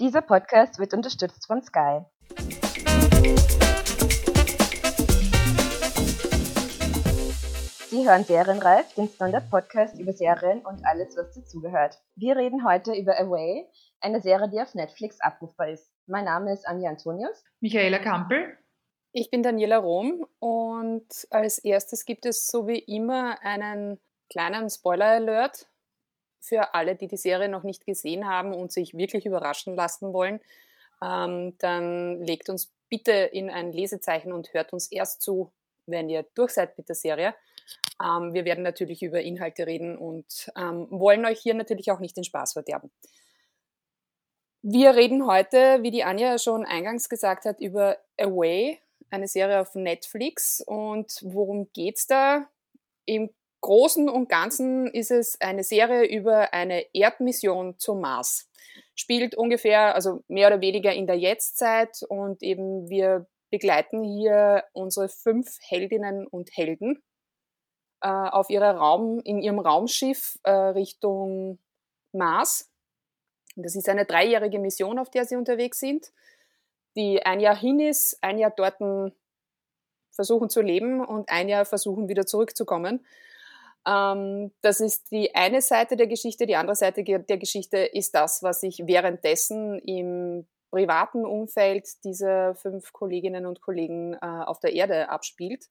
Dieser Podcast wird unterstützt von Sky. Sie hören Serienreif, den Standard-Podcast über Serien und alles, was dazugehört. Wir reden heute über Away, eine Serie, die auf Netflix abrufbar ist. Mein Name ist Anja Antonius. Michaela Kampel. Ich bin Daniela Rom und als erstes gibt es so wie immer einen kleinen Spoiler-Alert für alle, die die Serie noch nicht gesehen haben und sich wirklich überraschen lassen wollen. Ähm, dann legt uns bitte in ein Lesezeichen und hört uns erst zu, wenn ihr durch seid mit der Serie. Ähm, wir werden natürlich über Inhalte reden und ähm, wollen euch hier natürlich auch nicht den Spaß verderben. Wir reden heute, wie die Anja schon eingangs gesagt hat, über Away, eine Serie auf Netflix. Und worum geht's da? Im Großen und Ganzen ist es eine Serie über eine Erdmission zum Mars. Spielt ungefähr, also mehr oder weniger in der Jetztzeit und eben wir begleiten hier unsere fünf Heldinnen und Helden äh, auf ihrer Raum, in ihrem Raumschiff äh, Richtung Mars. Das ist eine dreijährige Mission, auf der sie unterwegs sind die ein Jahr hin ist, ein Jahr dort versuchen zu leben und ein Jahr versuchen wieder zurückzukommen. Ähm, das ist die eine Seite der Geschichte. Die andere Seite der Geschichte ist das, was sich währenddessen im privaten Umfeld dieser fünf Kolleginnen und Kollegen äh, auf der Erde abspielt.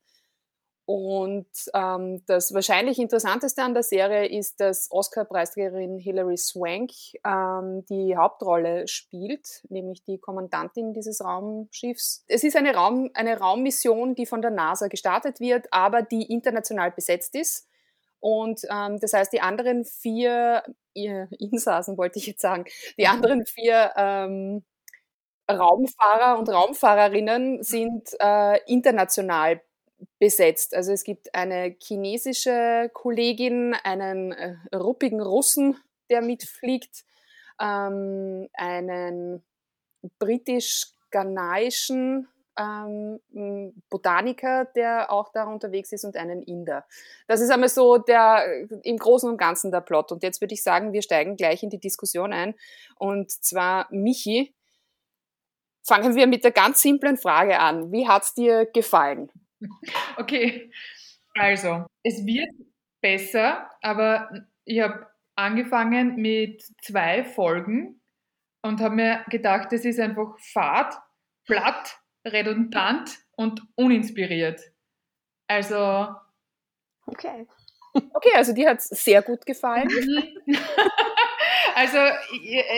Und ähm, das wahrscheinlich interessanteste an der Serie ist, dass Oscar-Preisträgerin Hilary Swank ähm, die Hauptrolle spielt, nämlich die Kommandantin dieses Raumschiffs. Es ist eine, Raum, eine Raummission, die von der NASA gestartet wird, aber die international besetzt ist. Und ähm, das heißt, die anderen vier ihr Insassen, wollte ich jetzt sagen, die anderen vier ähm, Raumfahrer und Raumfahrerinnen sind äh, international besetzt. Also es gibt eine chinesische Kollegin, einen äh, ruppigen Russen, der mitfliegt, ähm, einen britisch-ghanaischen ähm, Botaniker, der auch da unterwegs ist und einen Inder. Das ist einmal so der im Großen und Ganzen der Plot. Und jetzt würde ich sagen, wir steigen gleich in die Diskussion ein. Und zwar Michi. Fangen wir mit der ganz simplen Frage an. Wie hat's dir gefallen? Okay, also es wird besser, aber ich habe angefangen mit zwei Folgen und habe mir gedacht, es ist einfach fad, platt, redundant und uninspiriert. Also. Okay. Okay, also dir hat es sehr gut gefallen. also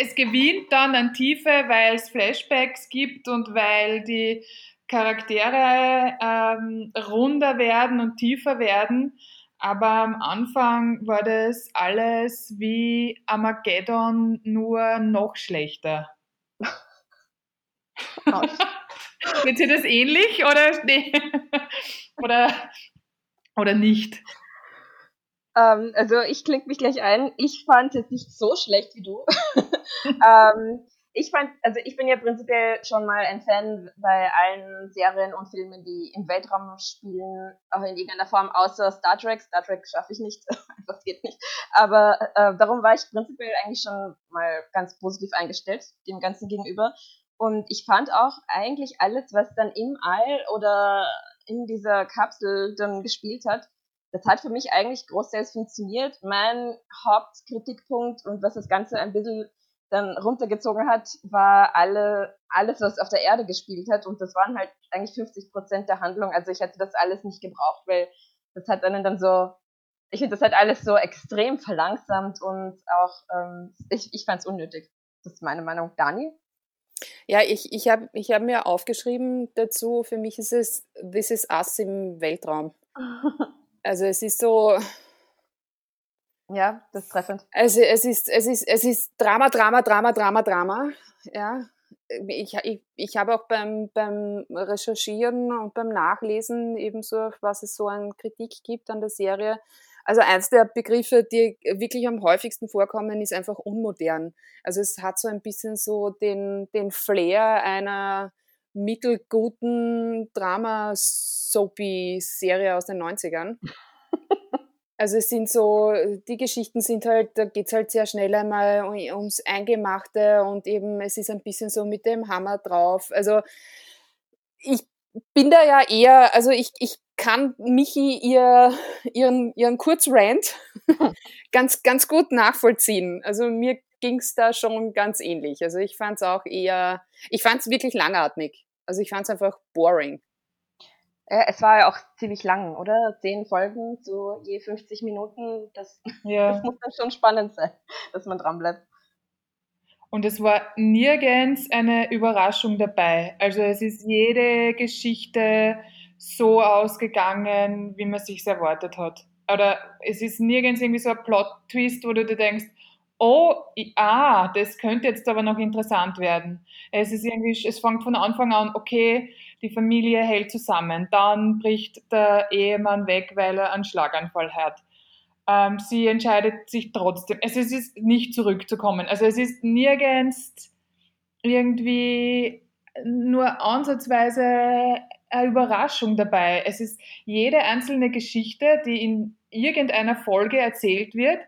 es gewinnt dann an Tiefe, weil es Flashbacks gibt und weil die Charaktere ähm, runder werden und tiefer werden. Aber am Anfang war das alles wie Armageddon, nur noch schlechter. Wird dir das ähnlich oder, nee. oder, oder nicht? Ähm, also ich klinge mich gleich ein. Ich fand es nicht so schlecht wie du. ähm, ich fand, also ich bin ja prinzipiell schon mal ein Fan bei allen Serien und Filmen, die im Weltraum spielen, auch in irgendeiner Form, außer Star Trek. Star Trek schaffe ich nicht, einfach geht nicht. Aber äh, darum war ich prinzipiell eigentlich schon mal ganz positiv eingestellt, dem Ganzen gegenüber. Und ich fand auch eigentlich alles, was dann im All oder in dieser Kapsel dann gespielt hat, das hat für mich eigentlich großteils funktioniert. Mein Hauptkritikpunkt und was das Ganze ein bisschen dann runtergezogen hat, war alle, alles, was auf der Erde gespielt hat. Und das waren halt eigentlich 50 Prozent der Handlung. Also ich hätte das alles nicht gebraucht, weil das hat einen dann so, ich finde, das hat alles so extrem verlangsamt und auch, ähm, ich, ich fand es unnötig. Das ist meine Meinung. Dani? Ja, ich, ich habe ich hab mir aufgeschrieben dazu, für mich ist es This is Us im Weltraum. also es ist so, ja, das ist treffend. Also es ist, es ist, es ist Drama, Drama, Drama, Drama, Drama. Ja. Ich, ich, ich habe auch beim, beim Recherchieren und beim Nachlesen ebenso, was es so an Kritik gibt an der Serie. Also eins der Begriffe, die wirklich am häufigsten vorkommen, ist einfach unmodern. Also es hat so ein bisschen so den, den Flair einer mittelguten Drama-Soapy-Serie aus den 90ern. Also es sind so, die Geschichten sind halt, da geht's halt sehr schnell einmal ums Eingemachte und eben es ist ein bisschen so mit dem Hammer drauf. Also ich bin da ja eher, also ich, ich kann Michi ihr, ihren, ihren Kurzrant ganz, ganz gut nachvollziehen. Also mir ging's da schon ganz ähnlich. Also ich fand's auch eher, ich fand's wirklich langatmig. Also ich fand's einfach boring. Ja, es war ja auch ziemlich lang, oder? Zehn Folgen, so je 50 Minuten. Das, ja. das muss dann schon spannend sein, dass man dran bleibt. Und es war nirgends eine Überraschung dabei. Also es ist jede Geschichte so ausgegangen, wie man sich erwartet hat. Oder es ist nirgends irgendwie so ein Plot-Twist, wo du dir denkst, oh, ah, das könnte jetzt aber noch interessant werden. Es ist irgendwie, es fängt von Anfang an, okay, die Familie hält zusammen, dann bricht der Ehemann weg, weil er einen Schlaganfall hat. Ähm, sie entscheidet sich trotzdem, also es ist nicht zurückzukommen. Also es ist nirgends irgendwie nur ansatzweise Überraschung dabei. Es ist jede einzelne Geschichte, die in irgendeiner Folge erzählt wird,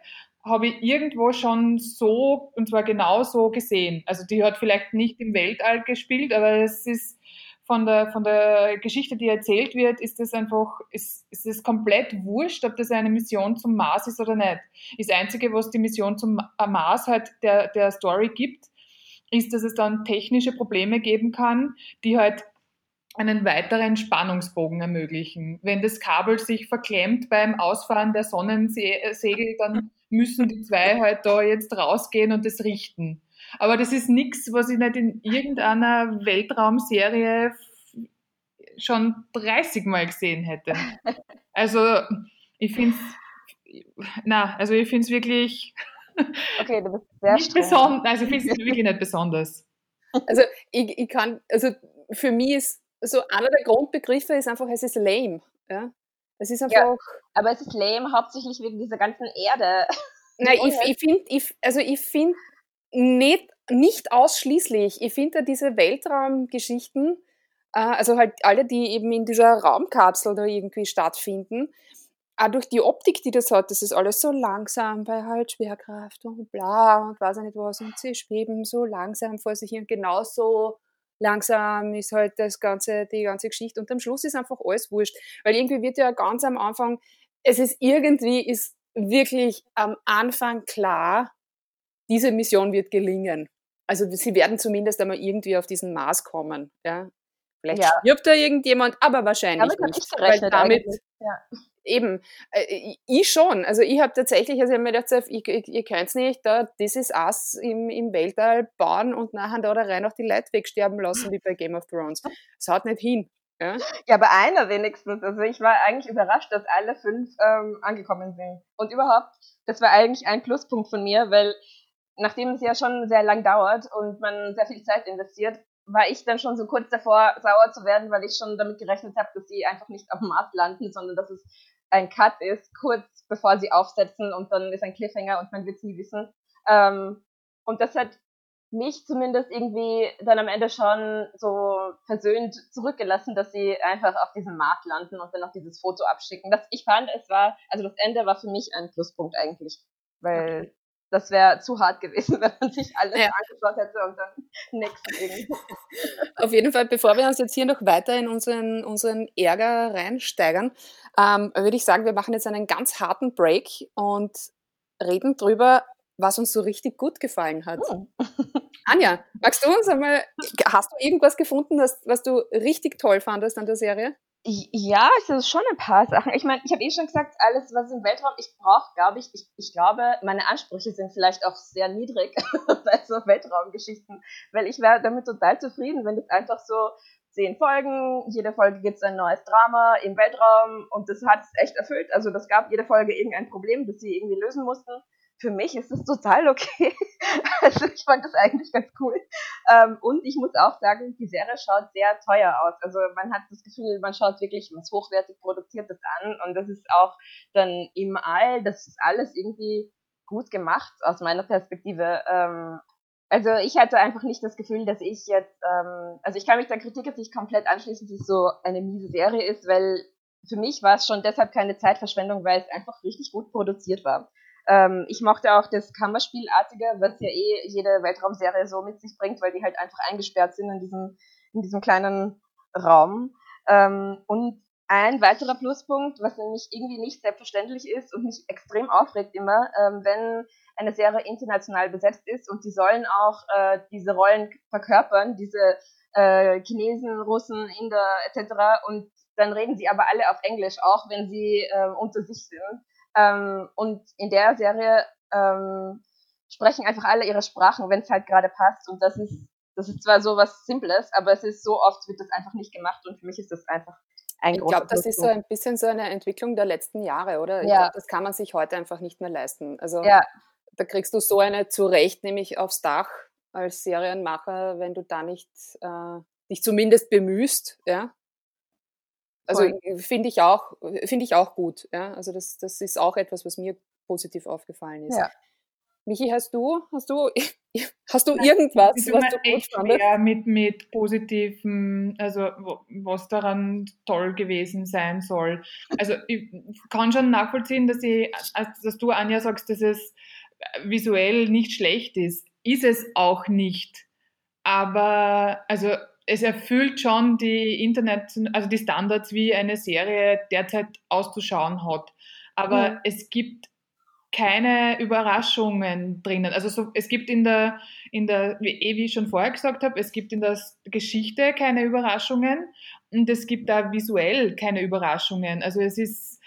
habe ich irgendwo schon so, und zwar genau so gesehen. Also die hat vielleicht nicht im Weltall gespielt, aber es ist von der, von der Geschichte, die erzählt wird, ist es einfach, ist, ist es komplett wurscht, ob das eine Mission zum Mars ist oder nicht. Das Einzige, was die Mission zum Mars halt der, der Story gibt, ist, dass es dann technische Probleme geben kann, die halt einen weiteren Spannungsbogen ermöglichen. Wenn das Kabel sich verklemmt beim Ausfahren der Sonnensegel, dann müssen die zwei halt da jetzt rausgehen und das richten. Aber das ist nichts, was ich nicht in irgendeiner Weltraumserie schon 30 Mal gesehen hätte. Also ich finde es, na, also ich finde es wirklich okay, du bist sehr nicht besonders, also ich finde es wirklich nicht besonders. Also ich, ich kann, also für mich ist so einer der Grundbegriffe ist einfach, es ist lame. Ja? Es ist einfach. Ja, aber es ist lame hauptsächlich wegen dieser ganzen Erde. Nein, ich, ich finde, ich, also ich finde nicht, nicht ausschließlich. Ich finde diese Weltraumgeschichten, äh, also halt alle, die eben in dieser Raumkapsel da irgendwie stattfinden, auch durch die Optik, die das hat, das ist alles so langsam bei halt Schwerkraft und bla und weiß ich nicht was und sie schweben so langsam vor sich hin. Genauso langsam ist halt das ganze, die ganze Geschichte und am Schluss ist einfach alles wurscht, weil irgendwie wird ja ganz am Anfang, es ist irgendwie, ist wirklich am Anfang klar, diese Mission wird gelingen. Also sie werden zumindest einmal irgendwie auf diesen Mars kommen. Ja? Vielleicht ja. stirbt da irgendjemand, aber wahrscheinlich damit nicht. Ich weil damit ja. Eben, äh, ich schon. Also ich habe tatsächlich, also ich habe mir gedacht, ich, ich, ihr könnt nicht da This is Us im, im Weltall bauen und nachher da rein auch die Leute wegsterben lassen wie bei Game of Thrones. Das haut nicht hin. Ja? ja, aber einer wenigstens. Also ich war eigentlich überrascht, dass alle fünf ähm, angekommen sind. Und überhaupt, das war eigentlich ein Pluspunkt von mir, weil nachdem es ja schon sehr lang dauert und man sehr viel Zeit investiert, war ich dann schon so kurz davor, sauer zu werden, weil ich schon damit gerechnet habe, dass sie einfach nicht auf dem Mars landen, sondern dass es ein Cut ist, kurz bevor sie aufsetzen und dann ist ein Cliffhanger und man wird es nie wissen. Ähm, und das hat mich zumindest irgendwie dann am Ende schon so versöhnt zurückgelassen, dass sie einfach auf diesem Markt landen und dann noch dieses Foto abschicken. Das, ich fand, es war, also das Ende war für mich ein Pluspunkt eigentlich, weil okay. Das wäre zu hart gewesen, wenn man sich alles ja. angeschaut hätte und dann nichts irgendwie. Auf jeden Fall, bevor wir uns jetzt hier noch weiter in unseren, unseren Ärger reinsteigern, ähm, würde ich sagen, wir machen jetzt einen ganz harten Break und reden drüber, was uns so richtig gut gefallen hat. Oh. Anja, magst du uns einmal, hast du irgendwas gefunden, das, was du richtig toll fandest an der Serie? Ja, es ist schon ein paar Sachen. Ich meine, ich habe eh schon gesagt, alles, was im Weltraum ich brauche, glaube ich, ich, ich glaube, meine Ansprüche sind vielleicht auch sehr niedrig bei so Weltraumgeschichten, weil ich wäre damit total zufrieden, wenn das einfach so zehn Folgen, jede Folge gibt es ein neues Drama im Weltraum und das hat es echt erfüllt. Also das gab jede Folge irgendein Problem, das sie irgendwie lösen mussten für mich ist es total okay. also ich fand das eigentlich ganz cool. Ähm, und ich muss auch sagen, die Serie schaut sehr teuer aus. Also man hat das Gefühl, man schaut wirklich was hochwertig produziertes an und das ist auch dann im All, das ist alles irgendwie gut gemacht aus meiner Perspektive. Ähm, also ich hatte einfach nicht das Gefühl, dass ich jetzt, ähm, also ich kann mich der Kritik jetzt nicht komplett anschließen, dass es so eine miese Serie ist, weil für mich war es schon deshalb keine Zeitverschwendung, weil es einfach richtig gut produziert war. Ähm, ich mochte auch das Kammerspielartige, was ja eh jede Weltraumserie so mit sich bringt, weil die halt einfach eingesperrt sind in diesem, in diesem kleinen Raum. Ähm, und ein weiterer Pluspunkt, was nämlich irgendwie nicht selbstverständlich ist und mich extrem aufregt immer, ähm, wenn eine Serie international besetzt ist und sie sollen auch äh, diese Rollen verkörpern, diese äh, Chinesen, Russen, Inder etc. Und dann reden sie aber alle auf Englisch, auch wenn sie äh, unter sich sind. Ähm, und in der Serie ähm, sprechen einfach alle ihre Sprachen, wenn es halt gerade passt. Und das ist, das ist zwar so was Simples, aber es ist so oft wird das einfach nicht gemacht und für mich ist das einfach ein Ich glaube, das ist so ein bisschen so eine Entwicklung der letzten Jahre, oder? Ich ja. Glaub, das kann man sich heute einfach nicht mehr leisten. Also ja. da kriegst du so eine zurecht, nämlich aufs Dach als Serienmacher, wenn du da nicht äh, dich zumindest bemühst, ja. Also finde ich auch, finde ich auch gut, ja. Also das, das ist auch etwas, was mir positiv aufgefallen ist. Ja. Michi, hast du, hast du, hast du irgendwas, ich was du echt schwer mit, mit positiven, also was daran toll gewesen sein soll. Also ich kann schon nachvollziehen, dass ich, dass du Anja sagst, dass es visuell nicht schlecht ist. Ist es auch nicht. Aber also es erfüllt schon die Internet, also die Standards, wie eine Serie derzeit auszuschauen hat. Aber mhm. es gibt keine Überraschungen drinnen. Also so, es gibt in der, in der, wie, eh, ich schon vorher gesagt habe, es gibt in der Geschichte keine Überraschungen und es gibt da visuell keine Überraschungen. Also es ist,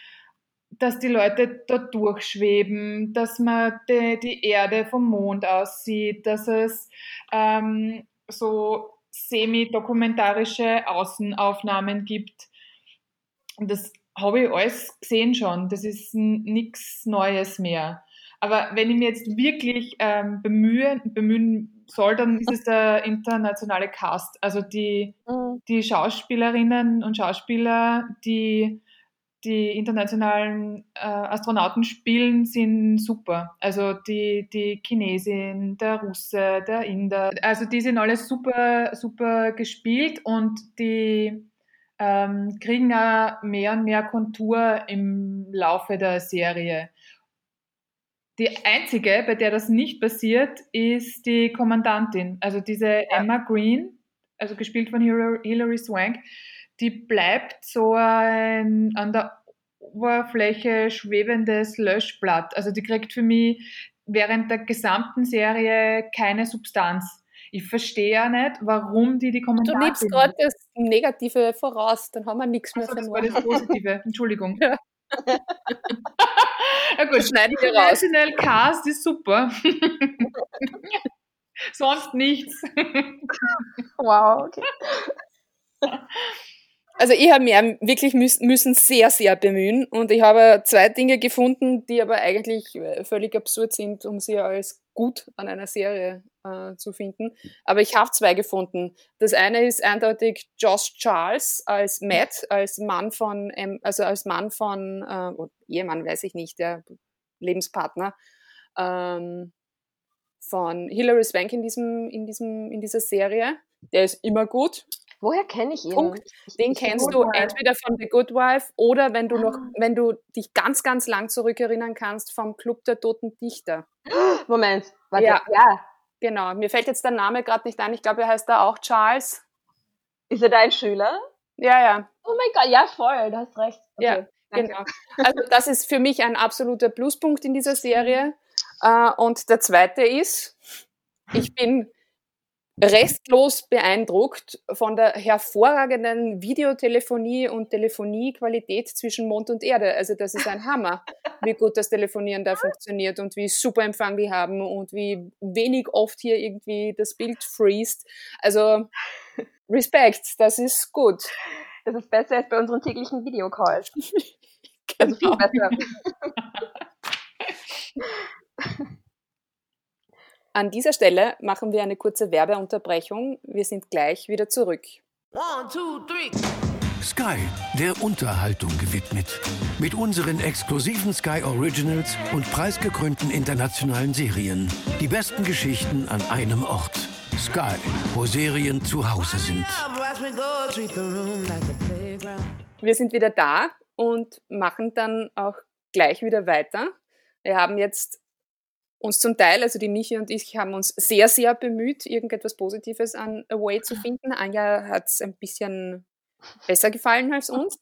dass die Leute dort durchschweben, dass man die, die Erde vom Mond aussieht, dass es ähm, so semi-dokumentarische Außenaufnahmen gibt. Und das habe ich alles gesehen schon. Das ist nichts Neues mehr. Aber wenn ich mir jetzt wirklich ähm, bemühen, bemühen soll, dann ist es der internationale Cast. Also die, mhm. die Schauspielerinnen und Schauspieler, die die internationalen äh, Astronauten spielen, sind super. Also die, die Chinesin, der Russe, der Inder, also die sind alle super, super gespielt und die ähm, kriegen auch mehr und mehr Kontur im Laufe der Serie. Die einzige, bei der das nicht passiert, ist die Kommandantin, also diese Emma Green, also gespielt von Hilary Swank die bleibt so ein an der Oberfläche schwebendes Löschblatt. Also die kriegt für mich während der gesamten Serie keine Substanz. Ich verstehe ja nicht, warum die die Kommentare. Du liebst gerade das Negative voraus, dann haben wir nichts mehr also, verloren. Das war das Positive, Entschuldigung. Ja. ja gut, schneiden wir raus. National Cast ist super. Sonst nichts. wow, okay. Also ich habe mir wirklich müssen, sehr, sehr bemühen und ich habe zwei Dinge gefunden, die aber eigentlich äh, völlig absurd sind, um sie als gut an einer Serie äh, zu finden. Aber ich habe zwei gefunden. Das eine ist eindeutig Josh Charles als Matt, als Mann von, also als Mann von, äh, Ehemann weiß ich nicht, der Lebenspartner ähm, von Hilary Swank in diesem, in diesem, in dieser Serie. Der ist immer gut. Woher kenne ich ihn? Punkt. Den kennst du entweder von The Good Wife oder wenn du ah. noch, wenn du dich ganz, ganz lang zurückerinnern kannst vom Club der Toten Dichter. Moment, warte, ja. ja. Genau, mir fällt jetzt der Name gerade nicht ein. Ich glaube, er heißt da auch Charles. Ist er dein Schüler? Ja, ja. Oh mein Gott, ja, voll, du hast recht. Okay, ja, danke. genau. Also das ist für mich ein absoluter Pluspunkt in dieser Serie. Uh, und der zweite ist, ich bin restlos beeindruckt von der hervorragenden Videotelefonie und Telefoniequalität zwischen Mond und Erde. Also das ist ein Hammer, wie gut das Telefonieren da funktioniert und wie super Empfang die haben und wie wenig oft hier irgendwie das Bild freest. Also Respekt, das ist gut. Das ist besser als bei unseren täglichen Videocalls. Also viel besser. An dieser Stelle machen wir eine kurze Werbeunterbrechung. Wir sind gleich wieder zurück. One, two, Sky, der Unterhaltung gewidmet. Mit unseren exklusiven Sky Originals und preisgekrönten internationalen Serien. Die besten Geschichten an einem Ort. Sky, wo Serien zu Hause sind. Wir sind wieder da und machen dann auch gleich wieder weiter. Wir haben jetzt uns zum Teil, also die Michi und ich, haben uns sehr, sehr bemüht, irgendetwas Positives an Away zu finden. Anja hat es ein bisschen besser gefallen als uns.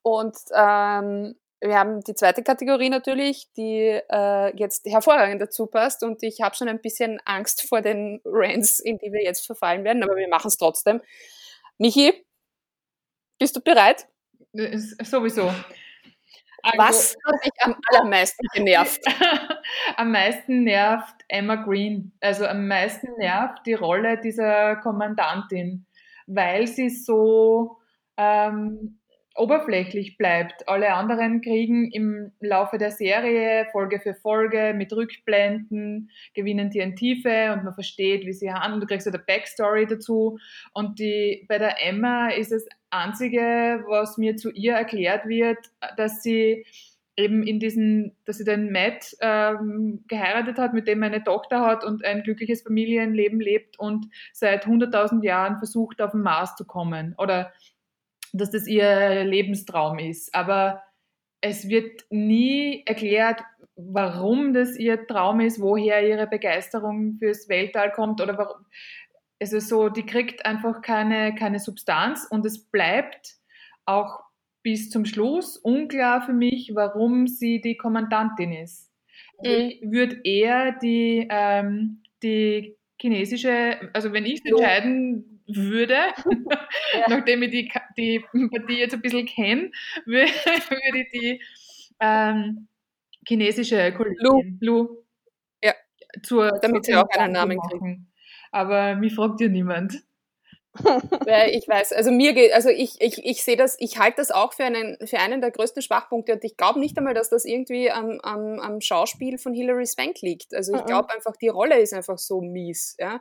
Und ähm, wir haben die zweite Kategorie natürlich, die äh, jetzt hervorragend dazu passt. Und ich habe schon ein bisschen Angst vor den Rants, in die wir jetzt verfallen werden, aber wir machen es trotzdem. Michi, bist du bereit? Sowieso. Also, Was hat dich am allermeisten genervt? am meisten nervt Emma Green. Also am meisten nervt die Rolle dieser Kommandantin, weil sie so ähm, oberflächlich bleibt. Alle anderen kriegen im Laufe der Serie Folge für Folge mit Rückblenden, gewinnen die an Tiefe und man versteht, wie sie handeln. Du kriegst eine Backstory dazu. Und die, bei der Emma ist das Einzige, was mir zu ihr erklärt wird, dass sie eben in diesen, dass sie den Matt ähm, geheiratet hat, mit dem er eine Tochter hat und ein glückliches Familienleben lebt und seit 100.000 Jahren versucht, auf den Mars zu kommen. Oder dass das ihr Lebenstraum ist. Aber es wird nie erklärt, warum das ihr Traum ist, woher ihre Begeisterung fürs Weltall kommt oder warum. Also so, die kriegt einfach keine, keine Substanz und es bleibt auch bis zum Schluss unklar für mich, warum sie die Kommandantin ist. Also mhm. Ich würde eher die, ähm, die chinesische, also wenn ich es entscheiden würde, ja. nachdem ich die, die Partie jetzt ein bisschen kenne, würde, würde ich die ähm, chinesische Kollegin Lu, Lu ja. zur, damit zur sie auch einen Namen kriegen. Aber mich fragt ja niemand. Ja, ich weiß, also mir geht, also ich, ich, ich sehe das, ich halte das auch für einen, für einen der größten Schwachpunkte und ich glaube nicht einmal, dass das irgendwie am, am, am Schauspiel von Hilary Swank liegt. Also ich glaube einfach, die Rolle ist einfach so mies, ja.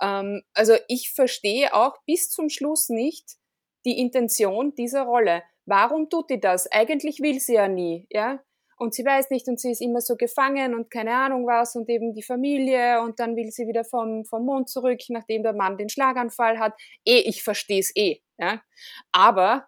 Ähm, also ich verstehe auch bis zum Schluss nicht die Intention dieser Rolle. Warum tut die das? Eigentlich will sie ja nie, ja. Und sie weiß nicht und sie ist immer so gefangen und keine Ahnung was und eben die Familie und dann will sie wieder vom, vom Mond zurück, nachdem der Mann den Schlaganfall hat. Eh, ich verstehe es eh, ja. Aber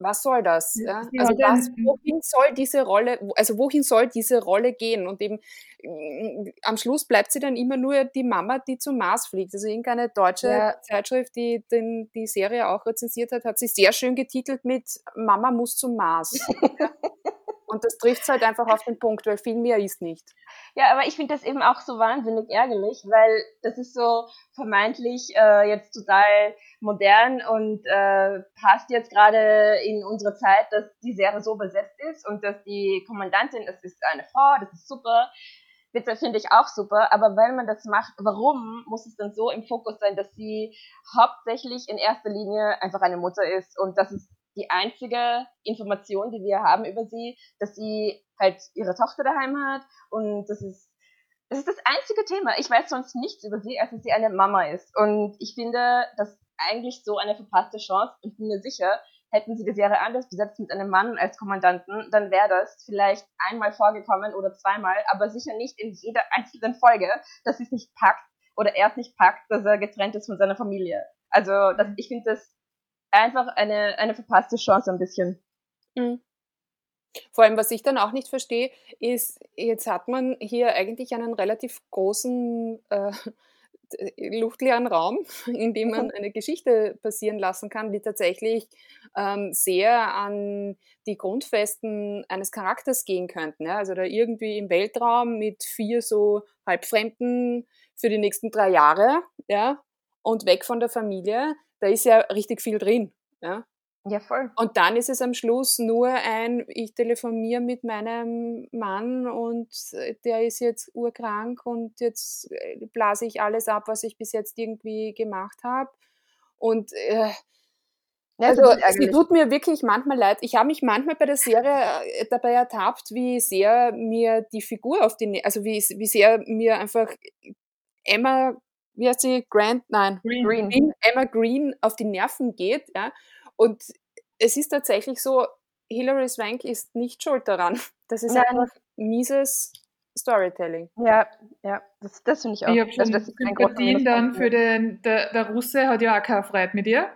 was soll das? Ja? Also was, wohin soll diese Rolle, also wohin soll diese Rolle gehen? Und eben mm, am Schluss bleibt sie dann immer nur die Mama, die zum Mars fliegt. Also irgendeine deutsche ja. Zeitschrift, die den, die Serie auch rezensiert hat, hat sie sehr schön getitelt mit Mama muss zum Mars. Und das trifft halt einfach auf den Punkt, weil viel mehr ist nicht. Ja, aber ich finde das eben auch so wahnsinnig ärgerlich, weil das ist so vermeintlich äh, jetzt total modern und äh, passt jetzt gerade in unsere Zeit, dass die Serie so besetzt ist und dass die Kommandantin, es ist eine Frau, das ist super. Bitte finde ich auch super, aber wenn man das macht, warum muss es dann so im Fokus sein, dass sie hauptsächlich in erster Linie einfach eine Mutter ist und das ist die einzige Information, die wir haben über sie, dass sie halt ihre Tochter daheim hat und das ist das ist das einzige Thema. Ich weiß sonst nichts über sie, als dass sie eine Mama ist. Und ich finde, das eigentlich so eine verpasste Chance und bin mir sicher, hätten sie die Serie anders besetzt mit einem Mann als Kommandanten, dann wäre das vielleicht einmal vorgekommen oder zweimal, aber sicher nicht in jeder einzelnen Folge, dass sie es nicht packt oder er es nicht packt, dass er getrennt ist von seiner Familie. Also das, ich finde das einfach eine, eine verpasste Chance ein bisschen. Mhm. Vor allem, was ich dann auch nicht verstehe, ist, jetzt hat man hier eigentlich einen relativ großen äh, luftleeren Raum, in dem man eine Geschichte passieren lassen kann, die tatsächlich ähm, sehr an die Grundfesten eines Charakters gehen könnten. Ja? Also da irgendwie im Weltraum mit vier so Halbfremden für die nächsten drei Jahre, ja, und weg von der Familie da ist ja richtig viel drin. Ja? Ja, voll. Und dann ist es am Schluss nur ein, ich telefoniere mit meinem Mann und der ist jetzt urkrank und jetzt äh, blase ich alles ab, was ich bis jetzt irgendwie gemacht habe. Und äh, also sie tut mir wirklich manchmal leid. Ich habe mich manchmal bei der Serie äh, dabei ertappt, wie sehr mir die Figur auf die, also wie, wie sehr mir einfach Emma wie heißt sie, Grant, nein, Green. Green. Emma Green auf die Nerven geht. Ja? Und es ist tatsächlich so, Hilary Swank ist nicht schuld daran. Das ist nein. einfach mieses Storytelling. Ja, ja, das, das finde ich auch. Ich habe schon also, das Sympathien dann für den, der, der Russe hat ja auch keine Freude mit ihr.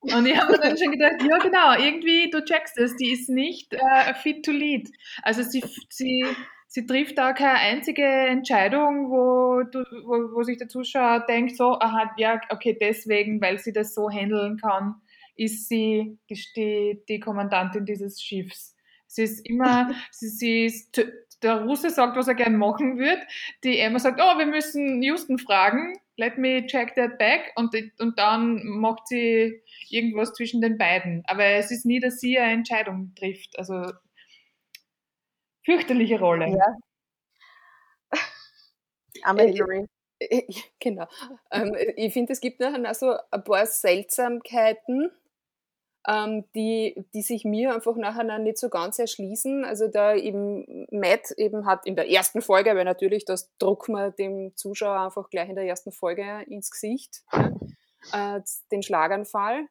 Und ich habe mir dann schon gedacht, ja genau, irgendwie, du checkst es, die ist nicht äh, fit to lead. Also sie, sie, sie trifft da keine einzige Entscheidung, wo, du, wo, wo sich der Zuschauer denkt, so, aha, ja, okay, deswegen, weil sie das so handeln kann, ist sie die, die, Kommandantin dieses Schiffs. Sie ist immer, sie, sie ist, der Russe sagt, was er gern machen wird. Die Emma sagt, oh, wir müssen Houston fragen. Let me check that back. Und, und dann macht sie irgendwas zwischen den beiden. Aber es ist nie, dass sie eine Entscheidung trifft. Also fürchterliche Rolle. Ja. Amelie. Äh, äh, genau. Ähm, ich finde, es gibt nachher auch so ein paar Seltsamkeiten ähm, die, die sich mir einfach nachher nicht so ganz erschließen. Also da eben Matt eben hat in der ersten Folge, weil natürlich das druckt man dem Zuschauer einfach gleich in der ersten Folge ins Gesicht, ja, äh, den Schlaganfall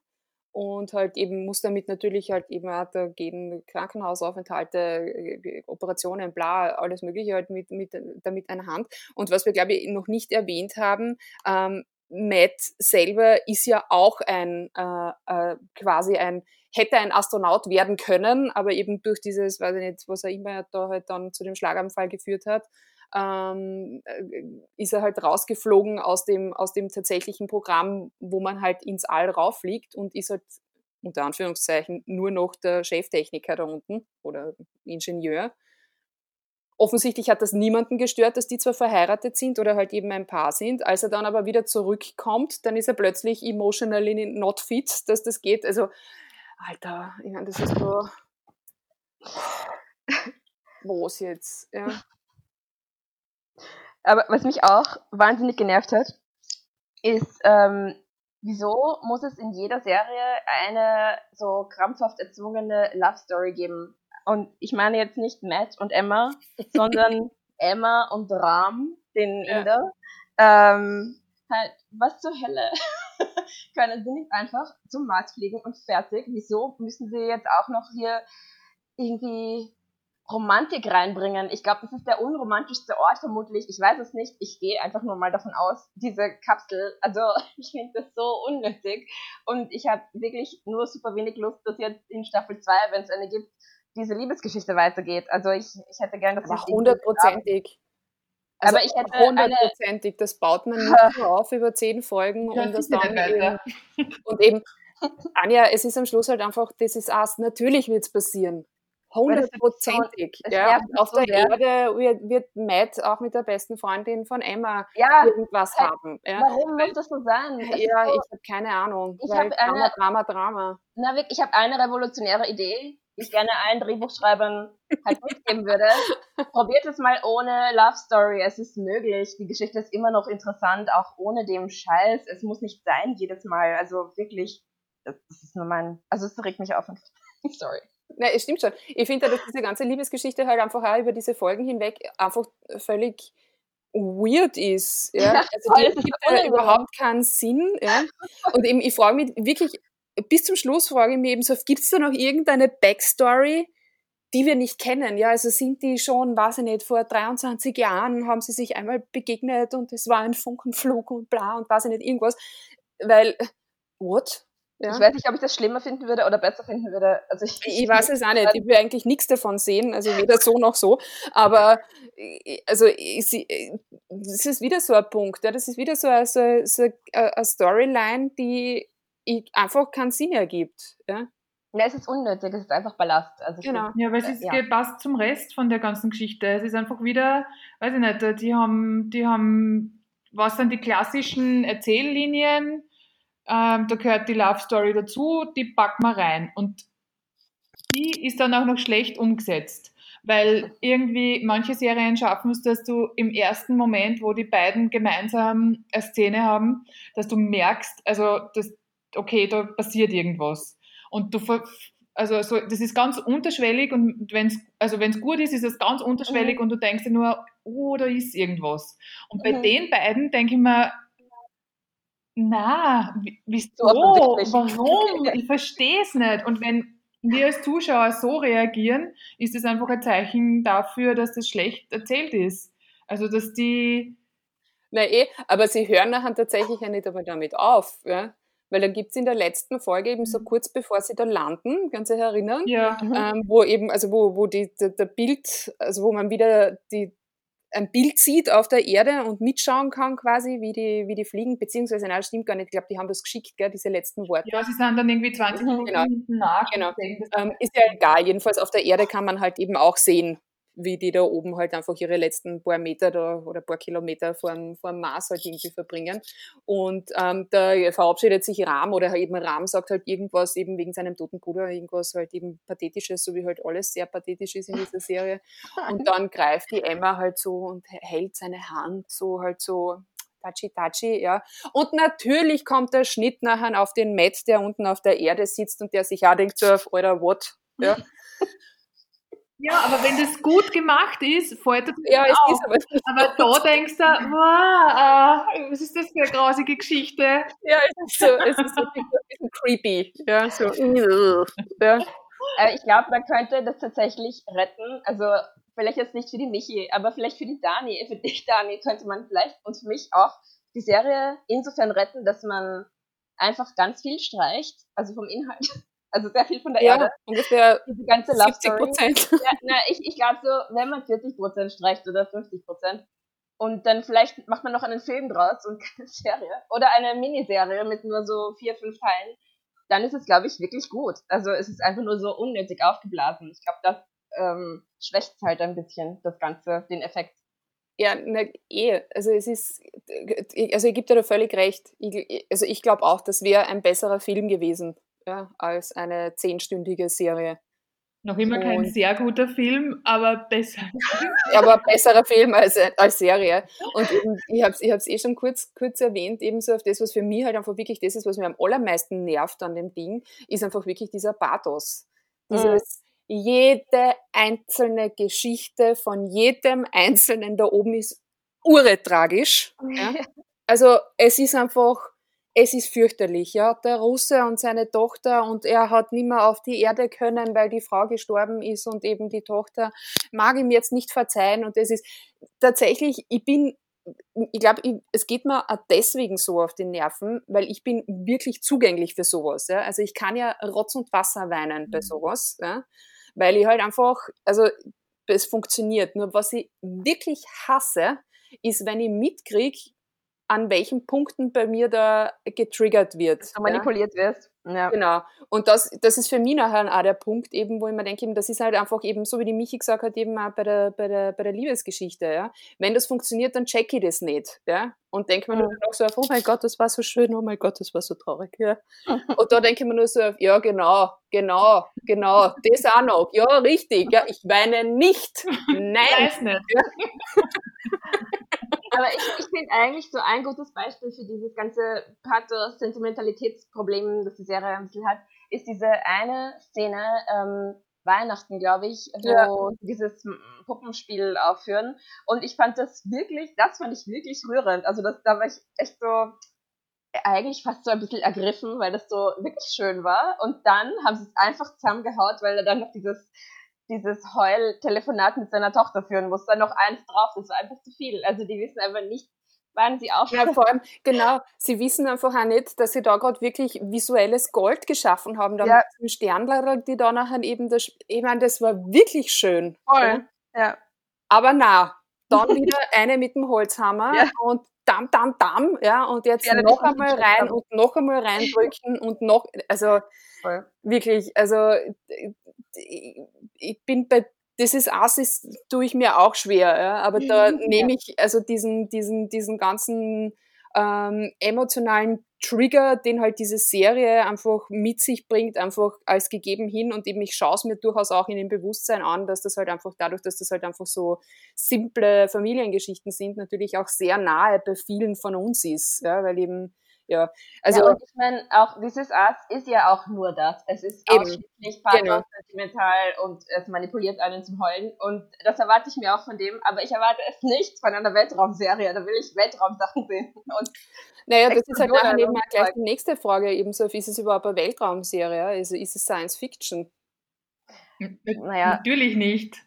und halt eben muss damit natürlich halt eben auch da gehen Krankenhausaufenthalte, äh, Operationen, bla, alles mögliche halt mit, mit, damit eine Hand. Und was wir, glaube ich, noch nicht erwähnt haben, ähm, Matt selber ist ja auch ein äh, äh, quasi ein hätte ein Astronaut werden können, aber eben durch dieses, weiß ich nicht, was er immer da halt dann zu dem Schlaganfall geführt hat, ähm, äh, ist er halt rausgeflogen aus dem, aus dem tatsächlichen Programm, wo man halt ins All rauffliegt und ist halt unter Anführungszeichen nur noch der Cheftechniker da unten oder Ingenieur Offensichtlich hat das niemanden gestört, dass die zwar verheiratet sind oder halt eben ein Paar sind. Als er dann aber wieder zurückkommt, dann ist er plötzlich emotionally not fit, dass das geht. Also, Alter, ich meine, das ist so. Was jetzt? Ja. Aber was mich auch wahnsinnig genervt hat, ist, ähm, wieso muss es in jeder Serie eine so krampfhaft erzwungene Love Story geben? Und ich meine jetzt nicht Matt und Emma, sondern Emma und Ram, den ja. Inder. Ähm, halt, was zur Hölle? Können sie nicht einfach zum Mars fliegen und fertig? Wieso müssen sie jetzt auch noch hier irgendwie Romantik reinbringen. Ich glaube, das ist der unromantischste Ort vermutlich. Ich weiß es nicht. Ich gehe einfach nur mal davon aus, diese Kapsel. Also ich finde das so unnötig. Und ich habe wirklich nur super wenig Lust, dass jetzt in Staffel 2, wenn es eine gibt, diese Liebesgeschichte weitergeht. Also ich, ich hätte gerne, dass Aber hundertprozentig. Also aber ich hätte hundertprozentig, das baut man nicht nur auf über zehn Folgen und das dann eben, und eben, Anja, es ist am Schluss halt einfach, das ist Ast, natürlich wird es passieren. Hundertprozentig. Ja. Auf der Erde wird, wird Matt auch mit der besten Freundin von Emma ja, irgendwas halt, haben. Ja. Warum muss das so sein? Das ja, so, ich habe keine Ahnung. Ich habe Drama, Drama, Drama. Na, wirklich, ich habe eine revolutionäre Idee ich gerne allen Drehbuchschreibern halt mitgeben würde. Probiert es mal ohne Love Story. Es ist möglich. Die Geschichte ist immer noch interessant, auch ohne dem Scheiß. Es muss nicht sein jedes Mal. Also wirklich, das, ist nur mein, also es regt mich auf. Sorry. Na, es stimmt schon. Ich finde, dass diese ganze Liebesgeschichte halt einfach auch über diese Folgen hinweg einfach völlig weird ist. Ja? ja also die gibt ja überhaupt keinen Sinn. Ja? Und eben, ich frage mich wirklich, bis zum Schluss frage ich mich eben so, gibt es da noch irgendeine Backstory, die wir nicht kennen? Ja, also sind die schon, weiß ich nicht, vor 23 Jahren haben sie sich einmal begegnet und es war ein Funkenflug und bla und weiß ich nicht, irgendwas. Weil, what? Ja. Ich weiß nicht, ob ich das schlimmer finden würde oder besser finden würde. Also ich, ich weiß es auch nicht. Ich will eigentlich nichts davon sehen, also weder so noch so. Aber also es ist wieder so ein Punkt. Ja. Das ist wieder so eine, so, so eine Storyline, die einfach keinen Sinn ergibt. Ja? Ja, es ist unnötig, es ist einfach Ballast. Also genau. Ja, aber es ist ja. gepasst zum Rest von der ganzen Geschichte. Es ist einfach wieder, weiß ich nicht, die haben, die haben, was sind die klassischen Erzähllinien? Ähm, da gehört die Love Story dazu, die packen wir rein. Und die ist dann auch noch schlecht umgesetzt. Weil irgendwie manche Serien schaffen es, dass du im ersten Moment, wo die beiden gemeinsam eine Szene haben, dass du merkst, also dass okay, da passiert irgendwas. Und du also so, das ist ganz unterschwellig und wenn es also wenn's gut ist, ist es ganz unterschwellig mhm. und du denkst dir nur, oh, da ist irgendwas. Und bei mhm. den beiden denke ich mir, na, wieso, warum? Ich verstehe es nicht. Und wenn wir als Zuschauer so reagieren, ist es einfach ein Zeichen dafür, dass das schlecht erzählt ist. Also, dass die... Na eh, aber sie hören nachher tatsächlich ja nicht einmal damit auf. Ja? weil da gibt's in der letzten Folge eben so mhm. kurz bevor sie da landen, kannst du dich erinnern? Ja. Ähm, wo eben, also wo, wo die, der, der Bild, also wo man wieder die, ein Bild sieht auf der Erde und mitschauen kann quasi, wie die, wie die fliegen, beziehungsweise, nein, das stimmt gar nicht, ich glaube, die haben das geschickt, gell, diese letzten Worte. Ja, sie sind dann irgendwie 20 Minuten genau. nach. Genau. Ähm, ist ja egal, jedenfalls auf der Erde kann man halt eben auch sehen, wie die da oben halt einfach ihre letzten paar Meter da, oder paar Kilometer vor dem, vor dem Mars halt irgendwie verbringen. Und ähm, da verabschiedet sich Ram oder eben Ram sagt halt irgendwas eben wegen seinem toten Bruder, irgendwas halt eben Pathetisches, so wie halt alles sehr pathetisch ist in dieser Serie. Und dann greift die Emma halt so und hält seine Hand so halt so Tachi Tachi, ja. Und natürlich kommt der Schnitt nachher auf den Matt, der unten auf der Erde sitzt und der sich auch denkt so auf, Alter, what? Ja. Ja, aber wenn das gut gemacht ist, fällt das ja, es auf. Ist aber, aber da denkst du, wow, äh, was ist das für eine grausige Geschichte? Ja, es ist so, es ist so ein bisschen creepy. Ja, so. ja. Äh, ich glaube, man könnte das tatsächlich retten. Also vielleicht jetzt nicht für die Michi, aber vielleicht für die Dani, für dich, Dani, könnte man vielleicht und für mich auch die Serie insofern retten, dass man einfach ganz viel streicht, also vom Inhalt. Also sehr viel von der ja, Erde. ungefähr Diese ganze Love 70 Prozent. Ja, na, ich, ich glaube so, wenn man 40 Prozent streicht oder 50 Prozent und dann vielleicht macht man noch einen Film draus und keine Serie oder eine Miniserie mit nur so vier, fünf Teilen, dann ist es, glaube ich, wirklich gut. Also es ist einfach nur so unnötig aufgeblasen. Ich glaube, das ähm, schwächt halt ein bisschen das Ganze, den Effekt. Ja, na, eh. Also es ist, also ich gebe dir da völlig recht. Ich, also ich glaube auch, das wäre ein besserer Film gewesen ja, als eine zehnstündige Serie. Noch immer und, kein sehr guter Film, aber besser. aber besserer Film als, als Serie. Und eben, ich habe es ich eh schon kurz, kurz erwähnt, ebenso auf das, was für mich halt einfach wirklich das ist, was mir am allermeisten nervt an dem Ding, ist einfach wirklich dieser Pathos. Dieses, mhm. jede einzelne Geschichte von jedem Einzelnen da oben ist urtragisch. Ja? Also es ist einfach, es ist fürchterlich, ja. Der Russe und seine Tochter und er hat nicht mehr auf die Erde können, weil die Frau gestorben ist und eben die Tochter mag ihm jetzt nicht verzeihen und es ist tatsächlich, ich bin ich glaube, es geht mir auch deswegen so auf die Nerven, weil ich bin wirklich zugänglich für sowas. Ja? Also ich kann ja Rotz und Wasser weinen bei mhm. sowas, ja? weil ich halt einfach, also es funktioniert. Nur was ich wirklich hasse, ist, wenn ich mitkriege, an welchen Punkten bei mir da getriggert wird. Dass du manipuliert ja? wirst. Ja. Genau. Und das, das ist für mich nachher auch der Punkt, eben, wo ich mir denke, das ist halt einfach eben so, wie die Michi gesagt hat, eben auch bei der, bei der, bei der Liebesgeschichte. Ja? Wenn das funktioniert, dann check ich das nicht. Ja? Und denke mir mhm. nur noch so auf, oh mein Gott, das war so schön, oh mein Gott, das war so traurig. Ja? Und da denke ich mir nur so auf, ja, genau, genau, genau, das auch noch. Ja, richtig. Ja, ich weine nicht. Nein. Weiß nicht. Ja? Aber ich, ich finde eigentlich so ein gutes Beispiel für dieses ganze Pathos-Sentimentalitätsproblem, das die Serie ein bisschen hat, ist diese eine Szene, ähm, Weihnachten, glaube ich, wo ja. dieses Puppenspiel aufführen. Und ich fand das wirklich, das fand ich wirklich rührend. Also das, da war ich echt so eigentlich fast so ein bisschen ergriffen, weil das so wirklich schön war. Und dann haben sie es einfach zusammengehaut, weil dann noch dieses dieses Heul-Telefonat mit seiner Tochter führen muss, dann noch eins drauf, das war einfach zu viel. Also die wissen einfach nicht, wann sie auf. Ja, vor allem, genau, sie wissen einfach auch nicht, dass sie da gerade wirklich visuelles Gold geschaffen haben. Da ja. mit Sternler, die da nachher eben, das, ich meine, das war wirklich schön. Voll, ja. Aber na, dann wieder eine mit dem Holzhammer ja. und dam, dam, dam, ja, und jetzt ja, noch einmal rein und noch einmal reindrücken und noch, also Voll. wirklich, also ich bin bei das ist Asis tue ich mir auch schwer, ja, aber da mhm, nehme ich also diesen, diesen, diesen ganzen ähm, emotionalen Trigger, den halt diese Serie einfach mit sich bringt, einfach als gegeben hin und eben ich schaue es mir durchaus auch in dem Bewusstsein an, dass das halt einfach dadurch, dass das halt einfach so simple Familiengeschichten sind, natürlich auch sehr nahe bei vielen von uns ist, ja, weil eben ja, also. Ja, und ich meine, auch dieses Arzt ist ja auch nur das. Es ist ausschließlich genau. sentimental und es manipuliert einen zum Heulen. Und das erwarte ich mir auch von dem, aber ich erwarte es nicht von einer Weltraumserie. Da will ich Weltraumsachen sehen. Und naja, das ist halt nachher eben gleich die nächste Frage. Ebenso, ist es überhaupt eine Weltraumserie? Also ist es Science Fiction? Naja. Natürlich nicht.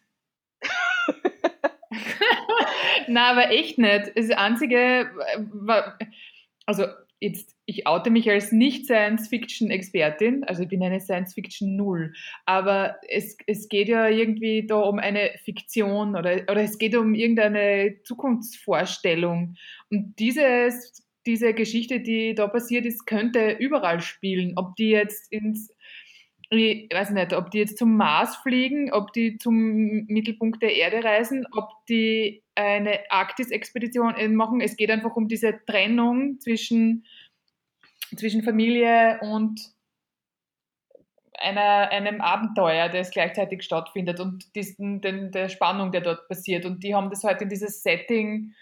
Na, aber echt nicht. Das Einzige, also jetzt, ich oute mich als Nicht-Science-Fiction-Expertin, also ich bin eine Science-Fiction-Null, aber es, es geht ja irgendwie da um eine Fiktion oder, oder es geht um irgendeine Zukunftsvorstellung. Und dieses, diese Geschichte, die da passiert ist, könnte überall spielen. Ob die jetzt ins ich weiß nicht, ob die jetzt zum Mars fliegen, ob die zum Mittelpunkt der Erde reisen, ob die eine Arktis-Expedition machen. Es geht einfach um diese Trennung zwischen, zwischen Familie und einer, einem Abenteuer, das gleichzeitig stattfindet und diesen, den, der Spannung, der dort passiert. Und die haben das halt in dieses Setting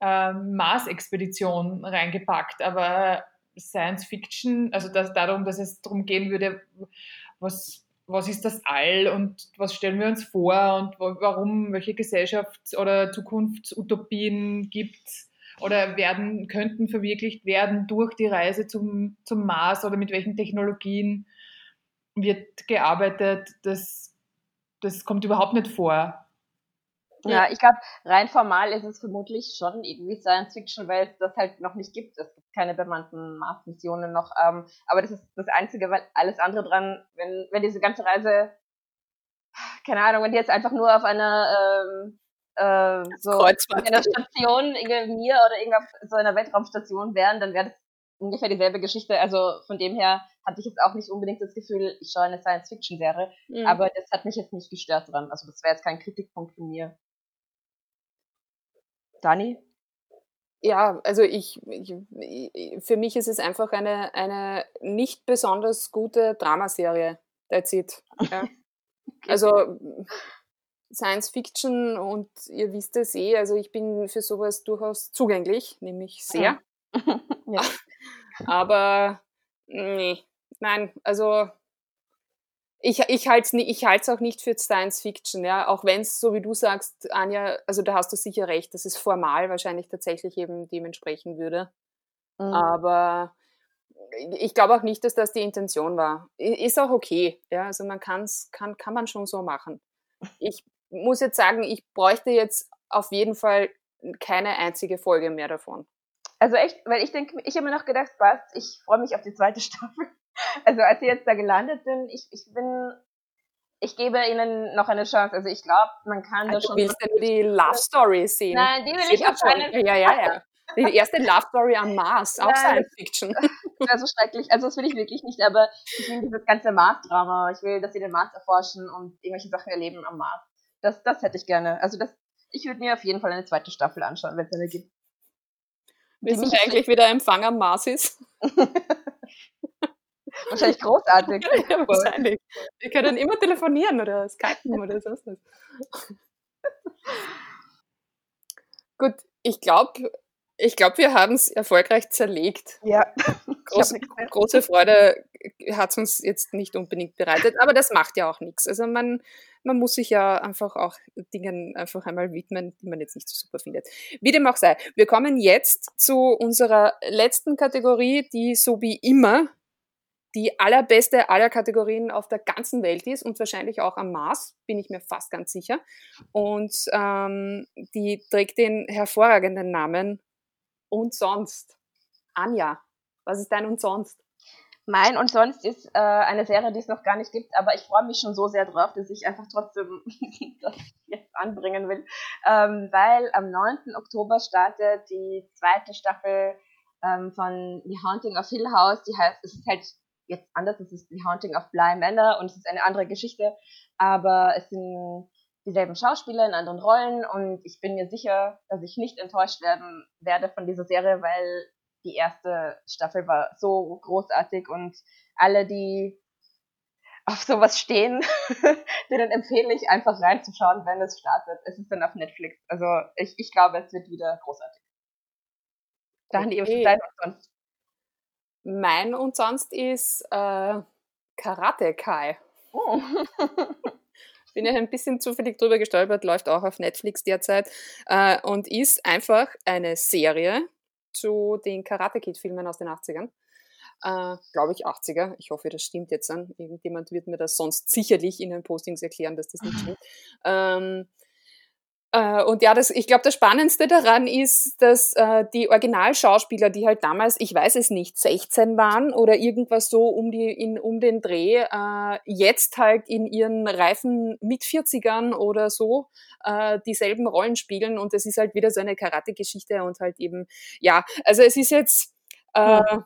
äh, Mars-Expedition reingepackt. Aber Science Fiction, also das, darum, dass es darum gehen würde, was, was ist das All und was stellen wir uns vor und warum, welche Gesellschafts- oder Zukunftsutopien gibt es oder werden, könnten verwirklicht werden durch die Reise zum, zum Mars oder mit welchen Technologien wird gearbeitet, das, das kommt überhaupt nicht vor. Ja, ich glaube, rein formal ist es vermutlich schon irgendwie Science Fiction, weil es das halt noch nicht gibt. Es gibt keine bemannten Mars-Missionen noch. Ähm, aber das ist das Einzige, weil alles andere dran, wenn, wenn diese ganze Reise, keine Ahnung, wenn die jetzt einfach nur auf einer ähm, äh, so in einer Station, irgendwie mir oder irgendwo so einer Weltraumstation wären, dann wäre das ungefähr dieselbe Geschichte. Also von dem her hatte ich jetzt auch nicht unbedingt das Gefühl, ich schaue eine Science-Fiction-Serie, mhm. aber das hat mich jetzt nicht gestört dran. Also das wäre jetzt kein Kritikpunkt von mir. Dani? Ja, also ich, ich, für mich ist es einfach eine, eine nicht besonders gute Dramaserie. That's it. Ja. Also Science Fiction und ihr wisst es eh, also ich bin für sowas durchaus zugänglich, nämlich sehr. ja. Aber nee, nein, also ich, ich halte es ich halt's auch nicht für Science Fiction, ja. Auch wenn es, so wie du sagst, Anja, also da hast du sicher recht, dass es formal wahrscheinlich tatsächlich eben dementsprechend würde. Mhm. Aber ich glaube auch nicht, dass das die Intention war. Ist auch okay, ja. Also man kann's, kann, kann man schon so machen. Ich muss jetzt sagen, ich bräuchte jetzt auf jeden Fall keine einzige Folge mehr davon. Also echt, weil ich denke, ich habe mir noch gedacht, passt, ich freue mich auf die zweite Staffel. Also als sie jetzt da gelandet sind, ich, ich bin, ich gebe ihnen noch eine Chance. Also ich glaube, man kann also da schon. Willst du die Love Story sehen? Nein, die will ich auf keinen Ja, ja, ja. Die erste Love Story am Mars, auch Science Fiction. Also schrecklich. Also das will ich wirklich nicht, aber ich will dieses ganze Mars-Drama. Ich will, dass sie den Mars erforschen und irgendwelche Sachen erleben am Mars. Das, das hätte ich gerne. Also das, ich würde mir auf jeden Fall eine zweite Staffel anschauen, wenn es eine gibt. Wissen wir eigentlich wieder Empfang am Mars ist? Wahrscheinlich großartig. ja, wahrscheinlich. Wir können immer telefonieren oder skypen oder sonst was. Gut, ich glaube, ich glaube, wir haben es erfolgreich zerlegt. Ja. Groß, große Freude hat es uns jetzt nicht unbedingt bereitet, aber das macht ja auch nichts. Also man, man muss sich ja einfach auch Dingen einfach einmal widmen, die man jetzt nicht so super findet. Wie dem auch sei. Wir kommen jetzt zu unserer letzten Kategorie, die so wie immer die allerbeste aller Kategorien auf der ganzen Welt ist und wahrscheinlich auch am Mars, bin ich mir fast ganz sicher. Und ähm, die trägt den hervorragenden Namen Und sonst. Anja, was ist dein Und sonst? Mein und sonst ist äh, eine Serie, die es noch gar nicht gibt, aber ich freue mich schon so sehr drauf, dass ich einfach trotzdem das jetzt anbringen will. Ähm, weil am 9. Oktober startet die zweite Staffel ähm, von The Haunting of Hill House. Die heißt, es ist halt jetzt anders. Es ist The Haunting of Bly Manor und es ist eine andere Geschichte, aber es sind dieselben Schauspieler in anderen Rollen und ich bin mir sicher, dass ich nicht enttäuscht werden werde von dieser Serie, weil die erste Staffel war so großartig und alle, die auf sowas stehen, denen empfehle ich einfach reinzuschauen, wenn es startet. Es ist dann auf Netflix. Also ich, ich glaube, es wird wieder großartig. Dani, okay. was ist dein sonst? Mein und sonst ist äh, Karate Kai. Oh. Bin ja ein bisschen zufällig drüber gestolpert, läuft auch auf Netflix derzeit äh, und ist einfach eine Serie zu den Karate Kid Filmen aus den 80ern. Äh, Glaube ich 80er. Ich hoffe, das stimmt jetzt an. Irgendjemand wird mir das sonst sicherlich in den Postings erklären, dass das nicht stimmt. Ähm, Äh, und ja, das, ich glaube, das Spannendste daran ist, dass äh, die Originalschauspieler, die halt damals, ich weiß es nicht, 16 waren oder irgendwas so um, die, in, um den Dreh, äh, jetzt halt in ihren reifen mit 40ern oder so äh, dieselben Rollen spielen. Und es ist halt wieder so eine Karate-Geschichte und halt eben, ja, also es ist jetzt. Äh, hm.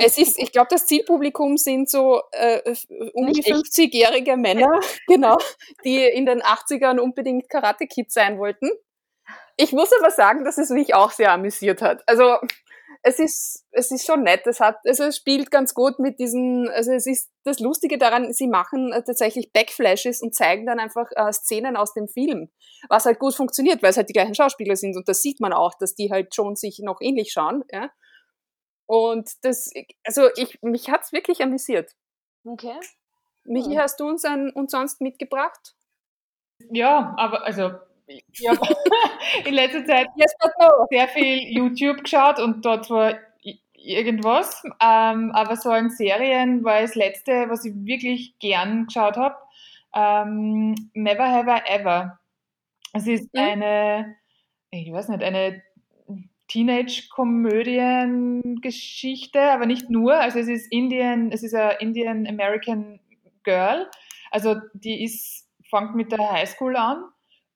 Es ist, ich glaube, das Zielpublikum sind so äh, um die 50-jährige Männer, genau, die in den 80ern unbedingt Karate-Kid sein wollten. Ich muss aber sagen, dass es mich auch sehr amüsiert hat. Also es ist, es ist schon nett. Es hat, also es spielt ganz gut mit diesen, also es ist das Lustige daran, sie machen äh, tatsächlich Backflashes und zeigen dann einfach äh, Szenen aus dem Film, was halt gut funktioniert, weil es halt die gleichen Schauspieler sind und das sieht man auch, dass die halt schon sich noch ähnlich schauen, ja. Und das, also ich, mich hat's wirklich amüsiert. Okay. Michi, hm. hast du uns ein, uns sonst mitgebracht? Ja, aber also ich habe in letzter Zeit yes, sehr viel YouTube geschaut und dort war irgendwas. Ähm, aber so an Serien war das letzte, was ich wirklich gern geschaut habe. Ähm, Never Have I Ever. Es ist mhm. eine, ich weiß nicht, eine Teenage-Komödien-Geschichte, aber nicht nur. Also es ist Indian, es ist eine Indian American Girl. Also die ist, fängt mit der Highschool an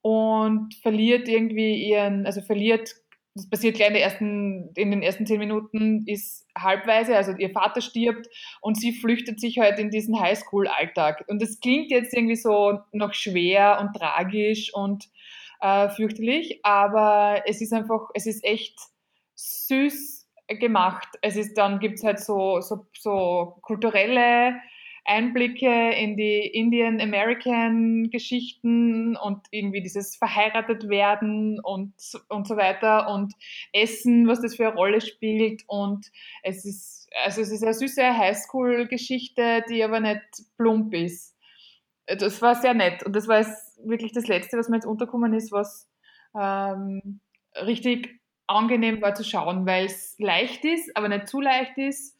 und verliert irgendwie ihren, also verliert, das passiert gleich in, ersten, in den ersten zehn Minuten, ist halbweise, also ihr Vater stirbt und sie flüchtet sich halt in diesen Highschool-Alltag. Und das klingt jetzt irgendwie so noch schwer und tragisch und äh, fürchterlich, aber es ist einfach, es ist echt süß gemacht. Es ist, dann gibt's halt so, so, so kulturelle Einblicke in die Indian-American-Geschichten und irgendwie dieses verheiratet werden und, und so weiter und Essen, was das für eine Rolle spielt und es ist, also es ist eine süße Highschool-Geschichte, die aber nicht plump ist. Das war sehr nett und das war wirklich das Letzte, was mir jetzt untergekommen ist, was ähm, richtig angenehm war zu schauen, weil es leicht ist, aber nicht zu leicht ist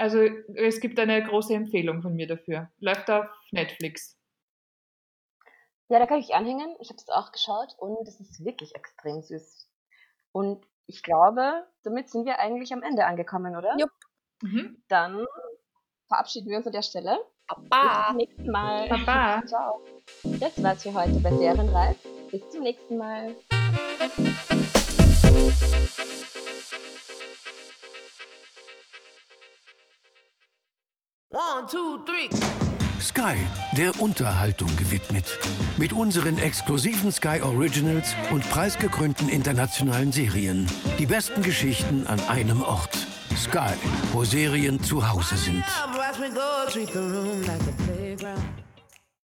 also es gibt eine große Empfehlung von mir dafür. Läuft auf Netflix. Ja, da kann ich anhängen. Ich habe es auch geschaut und es ist wirklich extrem süß. Und ich glaube, damit sind wir eigentlich am Ende angekommen, oder? Jupp. Mhm. Dann verabschieden wir uns an der Stelle. Baba. Bis zum nächsten Mal. Baba. Ciao. Das war's für heute bei Serienreif. Bis zum nächsten Mal. One, two, three. Sky, der Unterhaltung gewidmet. Mit unseren exklusiven Sky Originals und preisgekrönten internationalen Serien. Die besten Geschichten an einem Ort. Sky, wo Serien zu Hause sind.